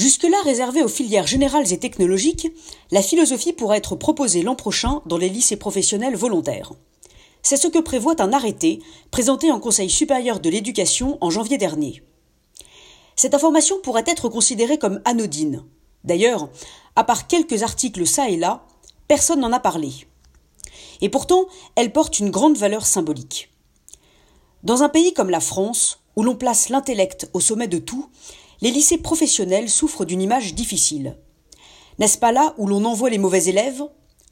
Jusque-là réservée aux filières générales et technologiques, la philosophie pourra être proposée l'an prochain dans les lycées professionnels volontaires. C'est ce que prévoit un arrêté présenté en Conseil supérieur de l'éducation en janvier dernier. Cette information pourrait être considérée comme anodine. D'ailleurs, à part quelques articles ça et là, personne n'en a parlé. Et pourtant, elle porte une grande valeur symbolique. Dans un pays comme la France, où l'on place l'intellect au sommet de tout, les lycées professionnels souffrent d'une image difficile. N'est-ce pas là où l'on envoie les mauvais élèves,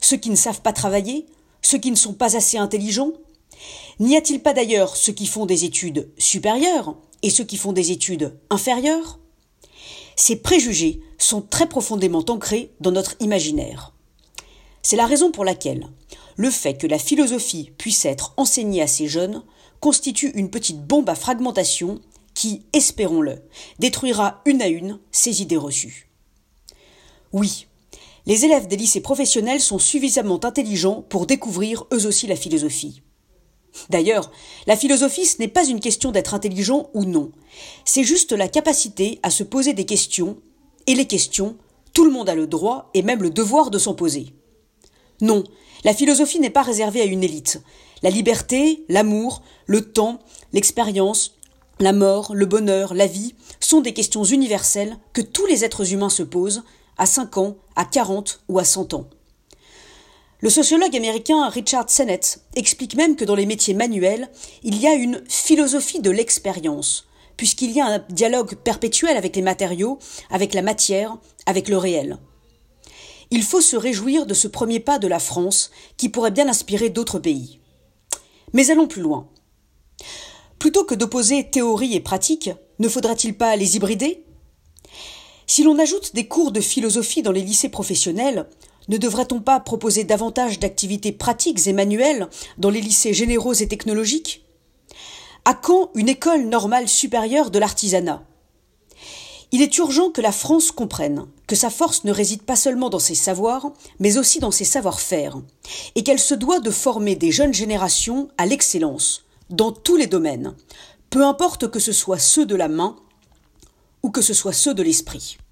ceux qui ne savent pas travailler, ceux qui ne sont pas assez intelligents? N'y a-t-il pas d'ailleurs ceux qui font des études supérieures et ceux qui font des études inférieures? Ces préjugés sont très profondément ancrés dans notre imaginaire. C'est la raison pour laquelle le fait que la philosophie puisse être enseignée à ces jeunes constitue une petite bombe à fragmentation qui, espérons-le, détruira une à une ces idées reçues. Oui, les élèves des lycées professionnels sont suffisamment intelligents pour découvrir eux aussi la philosophie. D'ailleurs, la philosophie, ce n'est pas une question d'être intelligent ou non, c'est juste la capacité à se poser des questions, et les questions, tout le monde a le droit et même le devoir de s'en poser. Non, la philosophie n'est pas réservée à une élite. La liberté, l'amour, le temps, l'expérience, la mort, le bonheur, la vie sont des questions universelles que tous les êtres humains se posent à 5 ans, à 40 ou à 100 ans. Le sociologue américain Richard Sennett explique même que dans les métiers manuels, il y a une philosophie de l'expérience, puisqu'il y a un dialogue perpétuel avec les matériaux, avec la matière, avec le réel. Il faut se réjouir de ce premier pas de la France qui pourrait bien inspirer d'autres pays. Mais allons plus loin. Plutôt que d'opposer théorie et pratique, ne faudrait-il pas les hybrider? Si l'on ajoute des cours de philosophie dans les lycées professionnels, ne devrait-on pas proposer davantage d'activités pratiques et manuelles dans les lycées généraux et technologiques? À quand une école normale supérieure de l'artisanat? Il est urgent que la France comprenne que sa force ne réside pas seulement dans ses savoirs, mais aussi dans ses savoir-faire, et qu'elle se doit de former des jeunes générations à l'excellence, dans tous les domaines, peu importe que ce soit ceux de la main ou que ce soit ceux de l'esprit.